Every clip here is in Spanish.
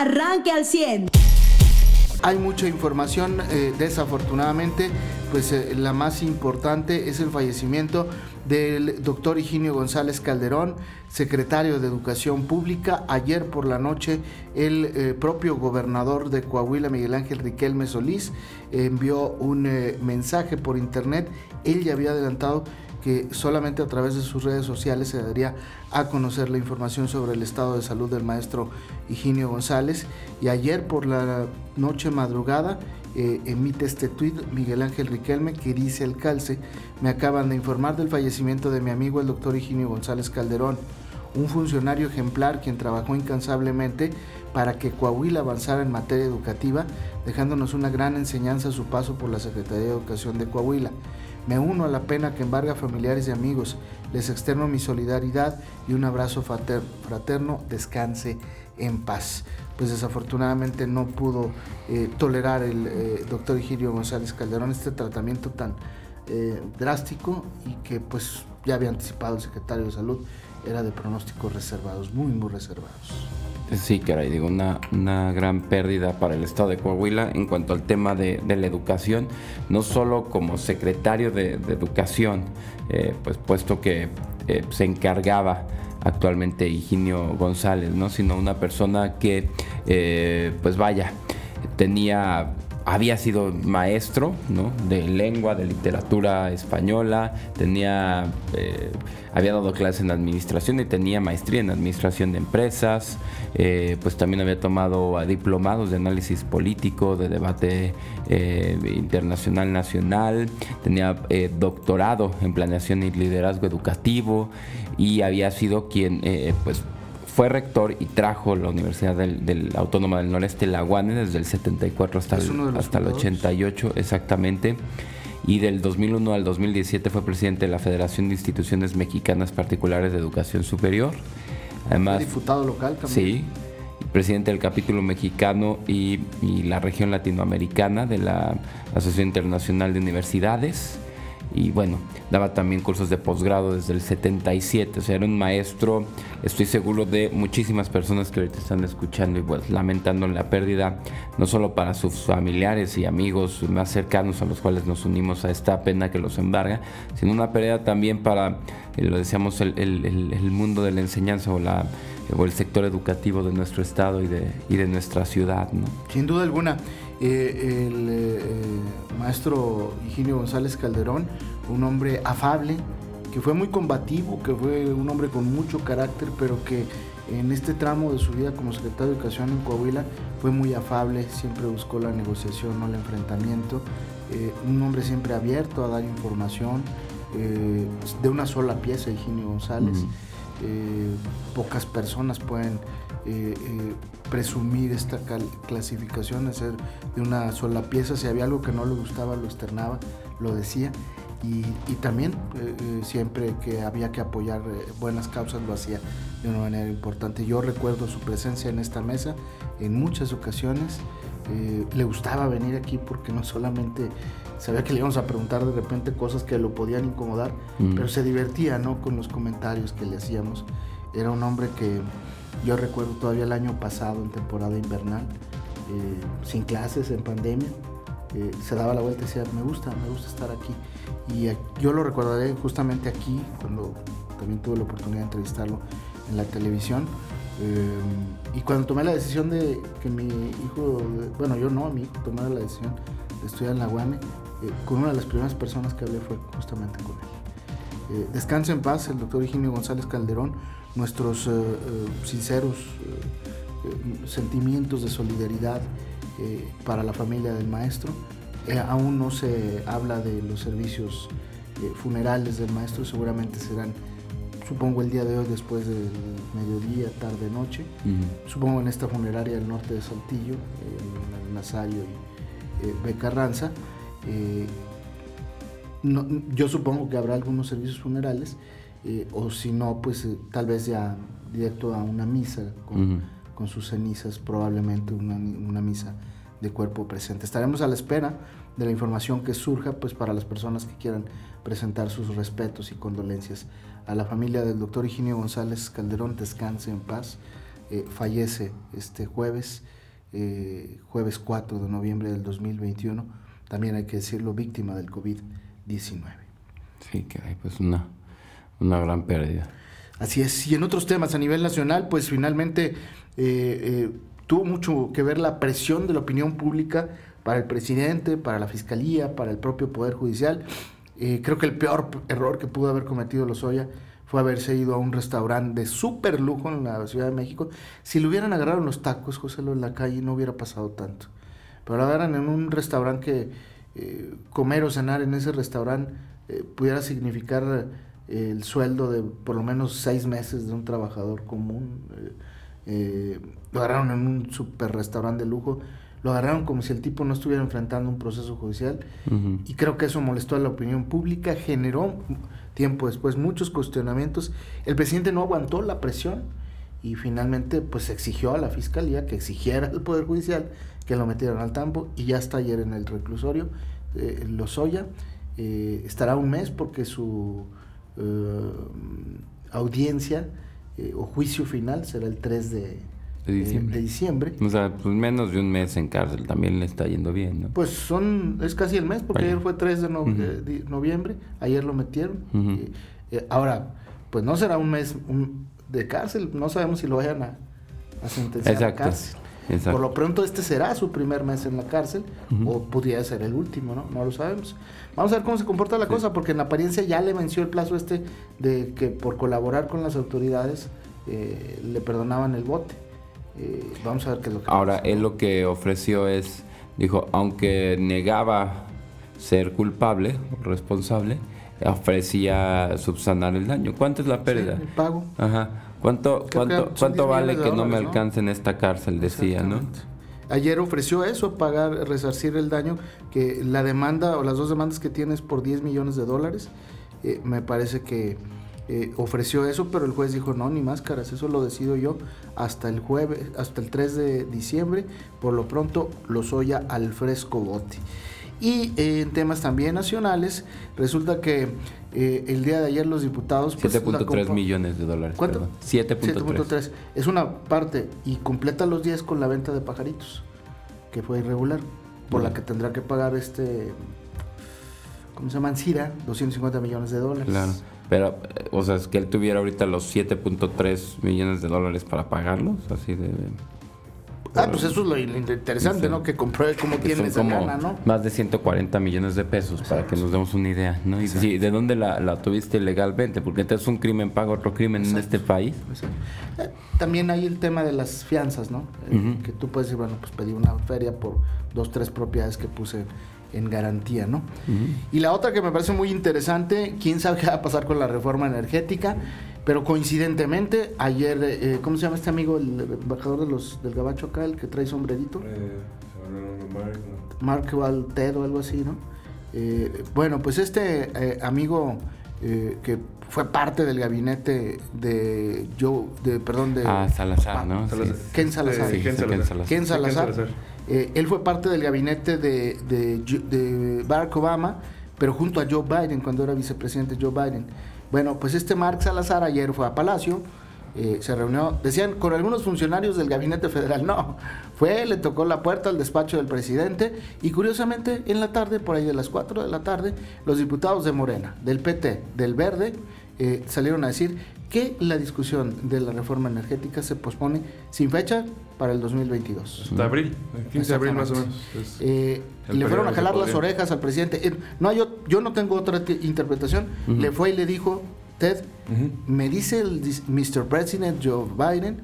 arranque al 100. Hay mucha información, eh, desafortunadamente, pues eh, la más importante es el fallecimiento del doctor Higinio González Calderón, secretario de Educación Pública. Ayer por la noche el eh, propio gobernador de Coahuila, Miguel Ángel Riquelme Solís, envió un mensaje por internet. Él ya había adelantado que solamente a través de sus redes sociales se daría a conocer la información sobre el estado de salud del maestro Higinio González. Y ayer por la noche madrugada eh, emite este tuit Miguel Ángel Riquelme que dice el calce, me acaban de informar del fallecimiento de mi amigo el doctor Higinio González Calderón, un funcionario ejemplar quien trabajó incansablemente para que Coahuila avanzara en materia educativa, dejándonos una gran enseñanza a su paso por la Secretaría de Educación de Coahuila. Me uno a la pena que embarga familiares y amigos. Les externo mi solidaridad y un abrazo fraterno. Descanse en paz. Pues desafortunadamente no pudo eh, tolerar el eh, doctor Egidio González Calderón este tratamiento tan eh, drástico y que pues ya había anticipado el secretario de salud, era de pronósticos reservados, muy, muy reservados. Sí, caray, digo, una, una gran pérdida para el estado de Coahuila en cuanto al tema de, la educación, no solo como secretario de, educación, eh, pues puesto que eh, se encargaba actualmente Higinio González, ¿no? sino una persona que, eh, pues vaya, tenía había sido maestro de lengua, de literatura española, tenía, eh, había dado clases en administración y tenía maestría en administración de empresas, eh, pues también había tomado diplomados de análisis político, de debate eh, internacional nacional, tenía doctorado en planeación y liderazgo educativo y había sido quien pues fue rector y trajo la Universidad del, Autónoma del Noreste, la UANE, desde el 74 hasta, el, hasta el 88 exactamente. Y del 2001 al 2017 fue presidente de la Federación de Instituciones Mexicanas Particulares de Educación Superior. Además, diputado local también. Sí, presidente del capítulo mexicano y, y la región latinoamericana de la Asociación Internacional de Universidades y bueno, daba también cursos de posgrado desde el 77, o sea, era un maestro, estoy seguro de muchísimas personas que ahorita están escuchando y pues lamentando la pérdida, no solo para sus familiares y amigos más cercanos a los cuales nos unimos a esta pena que los embarga, sino una pérdida también para, eh, lo decíamos, el, el, mundo de la enseñanza o el sector educativo de nuestro estado y de, y de nuestra ciudad. ¿no? Sin duda alguna. Eh, el eh, maestro Higinio González Calderón, un hombre afable, que fue muy combativo, que fue un hombre con mucho carácter, pero que en este tramo de su vida como secretario de Educación en Coahuila fue muy afable, siempre buscó la negociación, no el enfrentamiento, eh, un hombre siempre abierto a dar información, de una sola pieza, Higinio González. Pocas personas pueden eh, eh, presumir esta clasificación, hacer de una sola pieza. Si había algo que no le gustaba, lo externaba, lo decía. Y, también eh, siempre que había que apoyar buenas causas lo hacía de una manera importante. Yo recuerdo su presencia en esta mesa en muchas ocasiones. le gustaba venir aquí porque no solamente sabía que le íbamos a preguntar de repente cosas que lo podían incomodar, mm. pero se divertía ¿no? con los comentarios que le hacíamos. Era un hombre que yo recuerdo todavía el año pasado, en temporada invernal, eh, sin clases, en pandemia, eh, se daba la vuelta y decía, me gusta, me gusta estar aquí. Y yo lo recordaré justamente aquí, cuando también tuve la oportunidad de entrevistarlo en la televisión. Eh, y cuando tomé la decisión de que mi hijo, bueno, yo no, mi hijo tomé la decisión de estudiar en la UANE, con una de las primeras personas que hablé fue justamente con él. descanse en paz el doctor Eugenio González Calderón, nuestros eh, eh, sinceros eh, sentimientos de solidaridad para la familia del maestro. aún no se habla de los servicios funerales del maestro, seguramente serán, supongo, el día de hoy después del mediodía, tarde, noche. Supongo en esta funeraria del norte de Saltillo, en el Nazario y Becarranza. Yo supongo que habrá algunos servicios funerales eh, o si no, pues eh, tal vez ya directo a una misa con, sus cenizas, probablemente una, misa de cuerpo presente. Estaremos a la espera de la información que surja, pues para las personas que quieran presentar sus respetos y condolencias. A la familia del doctor Higinio González Calderón, descanse en paz, fallece este jueves, jueves 4 de noviembre del 2021, también hay que decirlo, víctima del COVID-19. Sí, que hay pues una, una gran pérdida. Así es. Y en otros temas a nivel nacional, pues finalmente tuvo mucho que ver la presión de la opinión pública para el presidente, para la fiscalía, para el propio Poder Judicial. Eh, creo que el peor error que pudo haber cometido Lozoya fue haberse ido a un restaurante de súper lujo en la Ciudad de México. Si le hubieran agarrado los tacos, José, en la calle, no hubiera pasado tanto. Pero agarran en un restaurante que eh, comer o cenar en ese restaurante eh, pudiera significar el sueldo de por lo menos seis meses de un trabajador común. lo agarraron en un super restaurante de lujo lo agarraron como si el tipo no estuviera enfrentando un proceso judicial y creo que eso molestó a la opinión pública, generó tiempo después muchos cuestionamientos. El presidente no aguantó la presión y finalmente pues exigió a la fiscalía que exigiera al Poder Judicial que lo metieran al tambo y ya está ayer en el reclusorio. Eh, Lozoya eh, estará un mes porque su eh, audiencia eh, o juicio final será el 3 de, de diciembre. de diciembre. O sea, pues menos de un mes en cárcel también le está yendo bien, ¿no? Pues son, es casi el mes, porque ayer fue 3 de, noviembre, ayer lo metieron. Eh, ahora, pues no será un mes de cárcel, no sabemos si lo vayan a, a sentenciar a cárcel. Por lo pronto este será su primer mes en la cárcel o pudiera ser el último, ¿no? No lo sabemos. Vamos a ver cómo se comporta la cosa porque en apariencia ya le venció el plazo este de que por colaborar con las autoridades eh, le perdonaban el bote. Eh, vamos a ver qué es lo que Ahora, él lo que ofreció es, dijo, aunque negaba ser culpable responsable, ofrecía subsanar el daño. ¿Cuánto es la pérdida? el pago. Ajá. ¿Cuánto, cuánto, cuánto vale que no me alcance en esta cárcel? Decía, ¿no? Ayer ofreció eso, pagar, resarcir el daño, que la demanda o las dos demandas que tienes por 10 millones de dólares, eh, me parece que eh, ofreció eso, pero el juez dijo, no, ni máscaras, eso lo decido yo hasta el jueves, hasta el 3 de diciembre, por lo pronto los oya al fresco bote. Y eh, en temas también nacionales, resulta que eh, el día de ayer los diputados... 7.3 pues, millones de dólares. ¿Cuánto? 7.3. Es una parte y completa los 10 con la venta de pajaritos, que fue irregular, por la que tendrá que pagar este... ¿Cómo se llama? Ancira, 250 millones de dólares. Claro. Pero, o sea, es que él tuviera ahorita los 7.3 millones de dólares para pagarlos, así de... Ah, pues eso es lo interesante, ¿no? Que compruebe cómo tiene esa gana, ¿no? Más de 140 millones de pesos, para que nos demos una idea, ¿no? Y ¿de dónde la, tuviste legalmente? Porque entonces un crimen paga otro crimen en este país. Eh, también hay el tema de las fianzas, ¿no? Eh, que tú puedes decir, bueno, pues pedí una feria por dos, tres propiedades que puse en garantía, ¿no? Y la otra que me parece muy interesante, quién sabe qué va a pasar con la reforma energética, pero coincidentemente, ayer, eh, ¿cómo se llama este amigo, el embajador de los, del Gabacho acá, el que trae sombrerito? Eh, Mark Valtedo, algo así, ¿no? Eh, bueno, pues este eh, amigo que fue parte del gabinete de Joe, de, perdón, de... Ah, Salazar, ¿no? Ken Salazar. Ken Salazar. Ken Salazar. Eh, él fue parte del gabinete de, Barack Obama, pero junto a Joe Biden, cuando era vicepresidente Joe Biden. Bueno, pues este Mark Salazar ayer fue a Palacio, eh, se reunió, decían, con algunos funcionarios del gabinete federal. No, fue, le tocó la puerta al despacho del presidente y curiosamente en la tarde, por ahí de las 4 de la tarde, los diputados de Morena, del PT, del Verde, eh, salieron a decir que la discusión de la reforma energética se pospone sin fecha para el 2022. Hasta abril, 15 de abril más o menos. Eh, y le fueron a jalar las orejas al presidente. Eh, no, yo, yo no tengo otra interpretación. Le fue y le dijo, Ted, me dice el Mr. President Joe Biden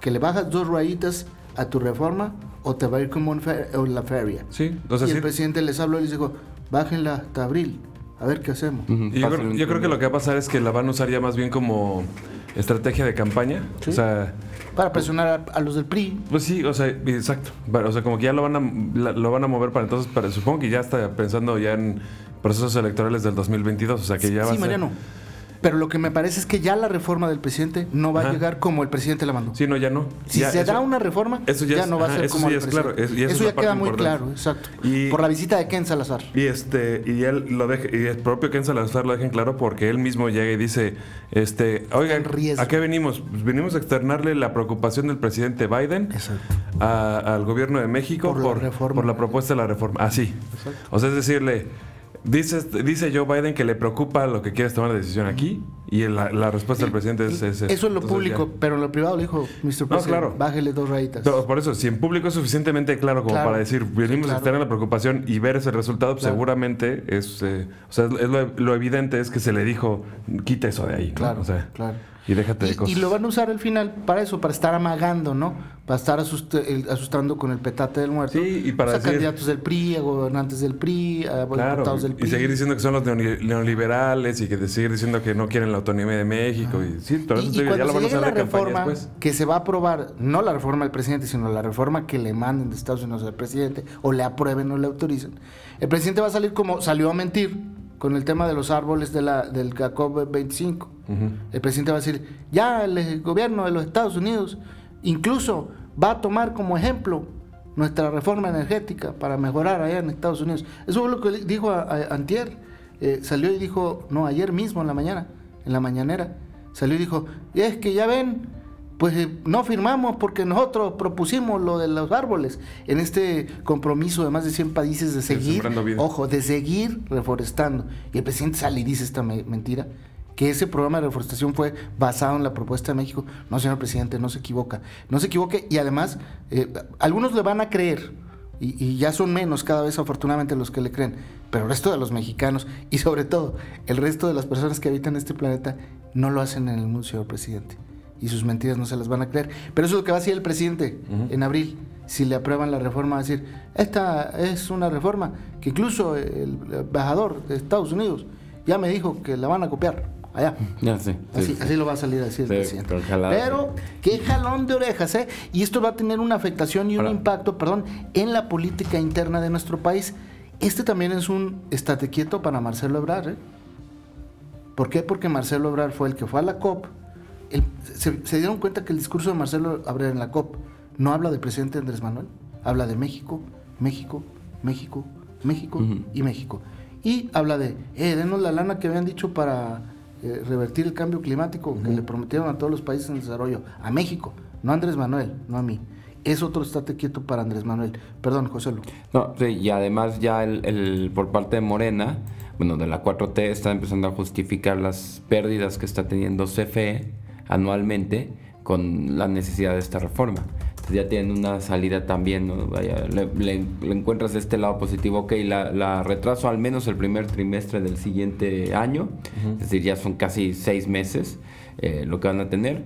que le bajas dos rayitas a tu reforma o te va a ir como en, la feria. Sí, y el presidente les habló y les dijo, bájenla hasta abril. A ver qué hacemos. yo, creo, que lo que va a pasar es que la van a usar ya más bien como estrategia de campaña. O sea, para presionar a, los del PRI. Pues sí, o sea, exacto. O sea, como que ya lo van a, lo van a mover para entonces, para, supongo que ya está pensando ya en procesos electorales del 2022. O sea, que ya va sí, Mariano. Pero lo que me parece es que ya la reforma del presidente no va a llegar como el presidente la mandó. Sí, no, ya no. Si Ya, se eso- da una reforma, eso ya ya, es- no va a ser eso como el es claro, presidente. es- eso eso es ya una queda muy importante. claro, exacto. Y- Por la visita de Ken Salazar. Y este, y él lo deja, y el propio Ken Salazar lo deja en claro porque él mismo llega y dice, este, oigan. ¿a qué venimos? Pues venimos a externarle la preocupación del presidente Biden a- al gobierno de México Por la por, reforma. por la propuesta de la reforma. Así. Exacto. O sea, es decirle, dice, dice Joe Biden que le preocupa lo que quieres tomar la decisión aquí y la, la respuesta del presidente es, es- Eso en lo entonces público, ya. pero en lo privado le dijo, Mr. President, claro. bájele dos rayitas. No, por eso, si en público es suficientemente claro como Claro. para decir, venimos claro. a estar en la preocupación y ver ese resultado, pues seguramente es, eh, o sea, es lo, lo evidente es que se le dijo, quita eso de ahí, ¿no? Claro, O sea, claro. Y déjate de Y, cosas. y lo van a usar al final para eso, para estar amagando, ¿no? Para estar asust- asustando con el petate del muerto. Sí, y para O sea, decir- candidatos del PRI, a gobernantes del PRI, a Claro, del y PRI. seguir diciendo que son los neoli- neoliberales y que seguir diciendo que no quieren la autonomía de México. Y, sí, Y, eso y te digo, ya lo van a hacer la campaña reforma después. que se va a aprobar, no la reforma del presidente, sino la reforma que le manden de Estados Unidos al presidente, o le aprueben o le autoricen, el presidente va a salir como salió a mentir con el tema de los árboles de la, del CACOP 25. Ujú. El presidente va a decir, ya el gobierno de los Estados Unidos incluso va a tomar como ejemplo nuestra reforma energética para mejorar allá en Estados Unidos. Eso fue lo que dijo a, a- Antier. Eh, salió y dijo, no, ayer mismo en la mañana, en la mañanera, salió y dijo, es que ya ven, pues eh, no firmamos porque nosotros propusimos lo de los árboles en este compromiso de más de 100 países de seguir, ojo, de seguir reforestando. Y el presidente sale y dice esta me- mentira, que ese programa de reforestación fue basado en la propuesta de México. No, señor presidente, no se equivoca. No se equivoque y además, eh, algunos le van a creer, y, y ya son menos cada vez afortunadamente los que le creen, pero el resto de los mexicanos y sobre todo el resto de las personas que habitan este planeta no lo hacen en el mundo, señor presidente. Y sus mentiras no se las van a creer. Pero eso es lo que va a decir el presidente en abril. Si le aprueban la reforma, va a decir, esta es una reforma que incluso el embajador de Estados Unidos ya me dijo que la van a copiar allá. Ya sí, Así, sí. así lo va a salir a decir el presidente. pero qué jalón de orejas, ¿eh? Y esto va a tener una afectación y un impacto, perdón, en la política interna de nuestro país. Este también es un estate quieto para Marcelo Ebrard, ¿eh? ¿Por qué? Porque Marcelo Ebrard fue el que fue a la COP. El- se, se dieron cuenta que el discurso de Marcelo Ebrard en la COP no habla del presidente Andrés Manuel, habla de México, México, México, México y México. Y habla de, eh, denos la lana que habían dicho para eh, revertir el cambio climático que le prometieron a todos los países en desarrollo, a México, no a Andrés Manuel, no a mí. Es otro estate quieto para Andrés Manuel. Perdón, José Lu. No, sí, y además ya el, el- por parte de Morena, bueno, de la 4T, está empezando a justificar las pérdidas que está teniendo CFE anualmente con la necesidad de esta reforma. Entonces ya tienen una salida también, ¿no? Vaya, le, le- le encuentras este lado positivo, ok, la, la retraso al menos el primer trimestre del siguiente año, es decir, ya son casi seis meses eh, lo que van a tener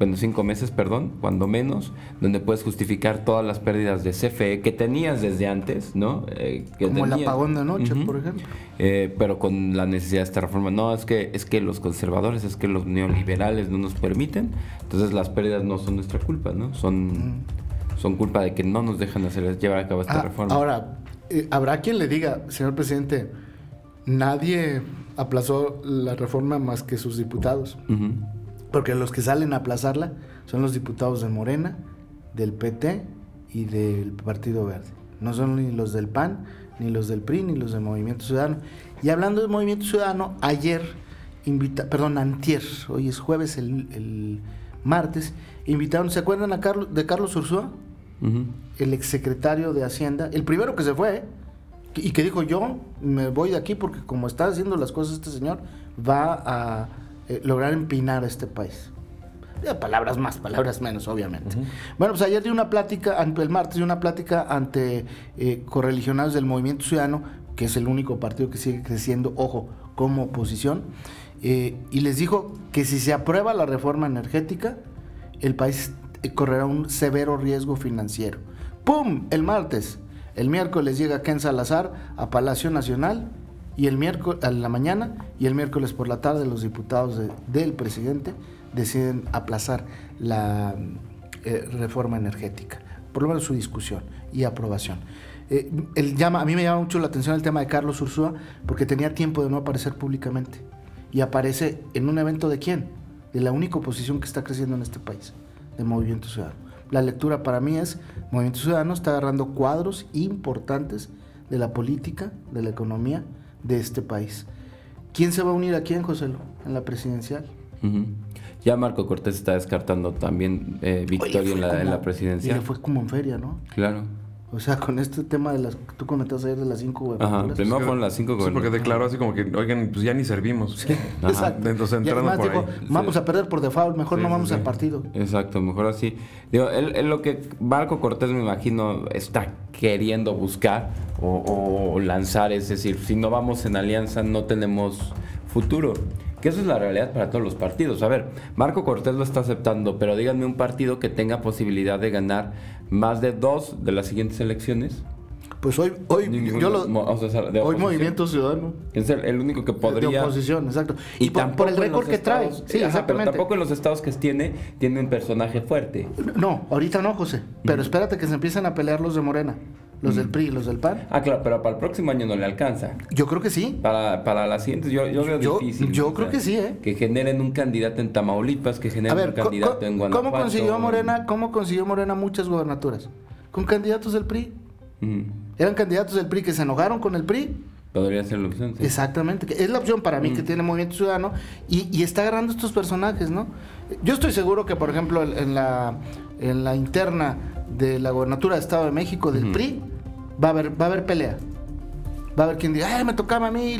bueno, cinco meses, perdón, cuando menos, donde puedes justificar todas las pérdidas de CFE que tenías desde antes, ¿no? Eh, que Como el tenías. apagón de anoche, Ujú. por ejemplo. Eh, pero con la necesidad de esta reforma. No, es que, es que los conservadores, es que los neoliberales no nos permiten, entonces las pérdidas no son nuestra culpa, ¿no? Son, son culpa de que no nos dejan hacer, llevar a cabo esta Mm. Ah, reforma. Ahora, eh, habrá quien le diga, señor presidente, nadie aplazó la reforma más que sus diputados. Ujú. Porque los que salen a aplazarla son los diputados de Morena, del PT y del Partido Verde. No son ni los del PAN, ni los del PRI, ni los del Movimiento Ciudadano. Y hablando del Movimiento Ciudadano, ayer, invita, perdón, antier, hoy es jueves, el, el martes, invitaron, ¿se acuerdan a Carlos, de Carlos Ursúa? Ujú. el exsecretario de Hacienda, el primero que se fue, ¿eh? y que dijo yo me voy de aquí porque como está haciendo las cosas este señor, va a eh, lograr empinar a este país. Palabras más, palabras menos, obviamente. Bueno, pues ayer dio una plática, el martes dio una plática ante eh, correligionados del Movimiento Ciudadano, que es el único partido que sigue creciendo, ojo, como oposición, eh, y les dijo que si se aprueba la reforma energética, el país eh, correrá un severo riesgo financiero. ¡Pum! El martes. El miércoles llega Ken Salazar a Palacio Nacional y el miércoles a la mañana y el miércoles por la tarde los diputados de- del presidente deciden aplazar la eh, reforma energética, por lo menos su discusión y aprobación. Eh, él llama, a mí me llama mucho la atención el tema de Carlos Ursúa porque tenía tiempo de no aparecer públicamente y aparece en un evento de quién? De la única oposición que está creciendo en este país, de Movimiento Ciudadano. La lectura para mí es, Movimiento Ciudadano está agarrando cuadros importantes de la política, de la economía de este país. ¿Quién se va a unir a quién, José? En la presidencial. Ya Marco Cortés está descartando también eh, victoria en, la, en la presidencial. Fue como en feria, ¿no? Claro. O sea, con este tema de las... Tú comentabas ayer de las cinco Ajá, primero fueron las cinco Sí, porque declaró así como que, oigan, pues ya ni servimos. Sí, exacto. Entonces entrando además por dijo, ahí. vamos a perder por default, mejor Sí, no vamos sí. al partido. Exacto, mejor así. Digo, él, él lo que Marco Cortés me imagino está queriendo buscar o, o lanzar es decir, si no vamos en alianza no tenemos futuro. Que eso es la realidad para todos los partidos. A ver, Marco Cortés lo está aceptando, pero díganme un partido que tenga posibilidad de ganar más de dos de las siguientes elecciones. Pues hoy, hoy, Ninguno, yo lo- mo- o sea, de hoy. Movimiento Ciudadano. Es el, el único que De podría... oposición, exacto. Y, por, el récord que trae. Sí, Ajá, pero exactamente. tampoco en los estados que tiene, tiene un personaje fuerte. No, ahorita no, José. Pero espérate que se empiecen a pelear los de Morena, los del PRI, los del PAN. Ah, claro, pero para el próximo año no le alcanza. Yo creo que sí. Para, para las siguientes, yo, yo veo Yo- difícil. yo creo que sí, ¿eh? Que generen un candidato en Tamaulipas, que generen ver, un candidato en Guanajuato. ¿cómo consiguió Morena, cómo consiguió Morena muchas gobernaturas? Con candidatos del PRI. Ujú. Eran candidatos del PRI que se enojaron con el PRI. Podría ser la opción, sí. Exactamente, es la opción para mí que tiene Movimiento Ciudadano y, y está agarrando estos personajes, ¿no? Yo estoy seguro que, por ejemplo, en- la, en la interna de la gobernatura de Estado de México del. PRI va a haber va a haber pelea. Va a haber quien diga, "Ay, me tocaba a mí",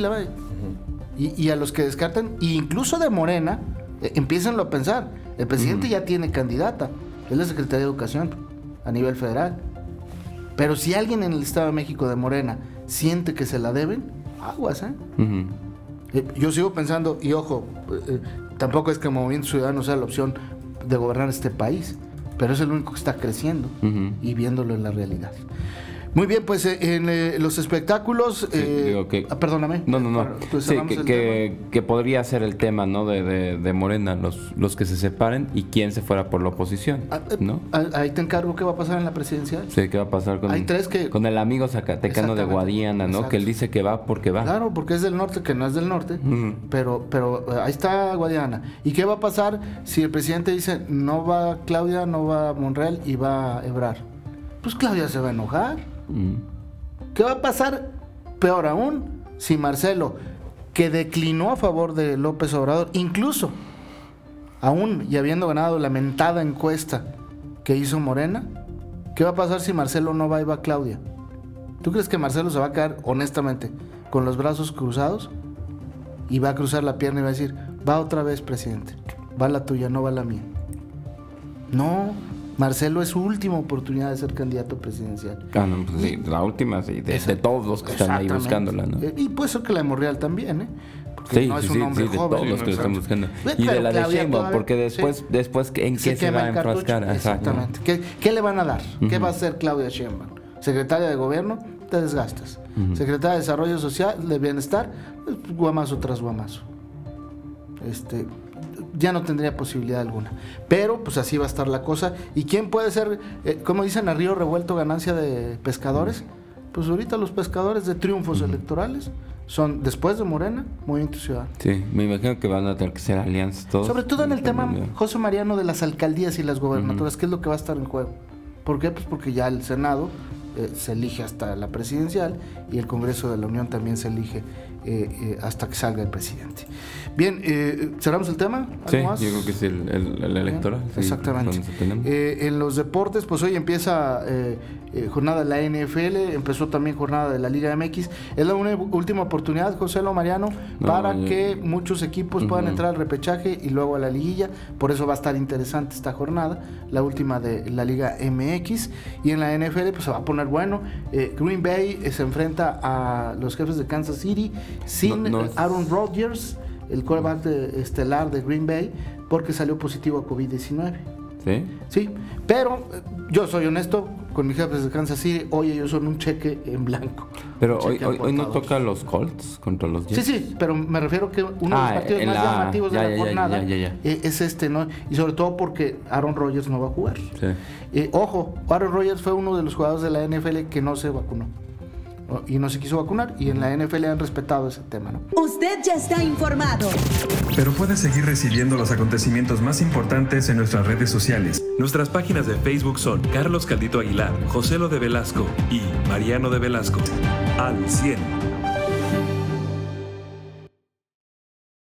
y, a los que descartan, e incluso de Morena, eh, empiécenlo a pensar. El presidente ya tiene candidata, es la Secretaría de Educación a nivel federal. Pero si alguien en el Estado de México de Morena siente que se la deben, aguas, ¿eh? Eh, Yo sigo pensando, y ojo, eh, tampoco es que Movimiento Ciudadano sea la opción de gobernar este país, pero es el único que está creciendo y viéndolo en la realidad. Muy bien, pues eh, en eh, los espectáculos... eh, que- ah, perdóname. No, no, no. Pues Sí, que, que, que podría ser el tema, ¿no? De, de, de Morena, los, los que se separen y quién se fuera por la oposición. Ah, eh, ¿no? ah, Ahí te encargo qué va a pasar en la presidencial. Sí, ¿qué va a pasar con, Hay tres que- con el amigo zacatecano de. Guadiana, ¿no? Exacto. Que él dice que va porque va. Claro, porque es del norte, que no es del norte, pero, pero eh, ahí está Guadiana. ¿Y qué va a pasar si el presidente dice no va Claudia, no va Monreal y va Ebrar? Pues Claudia se va a enojar. ¿Qué va a pasar? Peor aún, si Marcelo, que declinó a favor de López Obrador, incluso aún y habiendo ganado la mentada encuesta que hizo Morena, ¿qué va a pasar si Marcelo no va y va Claudia? ¿Tú crees que Marcelo se va a quedar honestamente con los brazos cruzados y va a cruzar la pierna y va a decir, va otra vez, presidente, va la tuya, no va la mía? No, Marcelo es su última oportunidad de ser candidato presidencial. Ah, no, pues sí, la última, sí, de, de todos los que están ahí buscándola, ¿no? Eh, Y puede ser que la de Monreal también, ¿eh? Porque Sí, no es sí, un hombre sí, de joven. todos los que lo están buscando. Y de la de Sheinbaum, porque después, después ¿en Se qué se quema va a enfrascar? Exactamente. ¿Qué, qué le van a dar? ¿Qué va a hacer Claudia Sheinbaum? Secretaria de Gobierno, te desgastas. Secretaria de Desarrollo Social, de Bienestar, guamazo tras guamazo. Este, ya no tendría posibilidad alguna. Pero pues así va a estar la cosa. ¿Y quién puede ser, eh, como dicen a río revuelto, ganancia de pescadores? Pues ahorita los pescadores de triunfos electorales son, después de Morena, Movimiento Ciudadano. Sí, me imagino que van a tener que ser alianzas todos. Sobre todo en el tema, Dependiendo. José Mariano, de las alcaldías y las gobernaturas, ¿qué es lo que va a estar en juego? ¿Por qué? Pues porque ya el Senado eh, se elige hasta la presidencial y el Congreso de la Unión también se elige eh, eh, hasta que salga el presidente. Bien, eh, ¿cerramos el tema? ¿Algo Sí, más? yo creo que es el, el- el electoral. sí, Exactamente. Eh, en los deportes, pues hoy empieza eh, eh, jornada de la NFL, empezó también jornada de la Liga MX. Es la una- última oportunidad, José Lo Mariano, No, para yo- que muchos equipos puedan Ujú. entrar al repechaje y luego a la liguilla. Por eso va a estar interesante esta jornada, la última de la Liga MX. Y en la NFL, pues se va a poner bueno. Eh, Green Bay se enfrenta a los jefes de Kansas City sin No, no es- Aaron Rodgers, el quarterback de- estelar de Green Bay, porque salió positivo a COVID-19. ¿Sí? Sí, pero eh, yo soy honesto con mis jefes de Kansas City. Hoy ellos son un cheque en blanco. Pero hoy, hoy, hoy no toca los Colts contra los Sí, Jets. sí, pero me refiero que uno de Ah, los partidos en más la- llamativos ya, de la ya, jornada ya, eh, es este, ¿no? Y sobre todo porque Aaron Rodgers no va a jugar. Sí. Eh, ojo, Aaron Rodgers fue uno de los jugadores de la NFL que no se vacunó. Y no se quiso vacunar y en la NFL han respetado ese tema. ¿no? Usted ya está informado. Pero puede seguir recibiendo los acontecimientos más importantes en nuestras redes sociales. Nuestras páginas de Facebook son Carlos Caldito Aguilar, José Lo de Velasco y Mariano de Velasco. Al 100.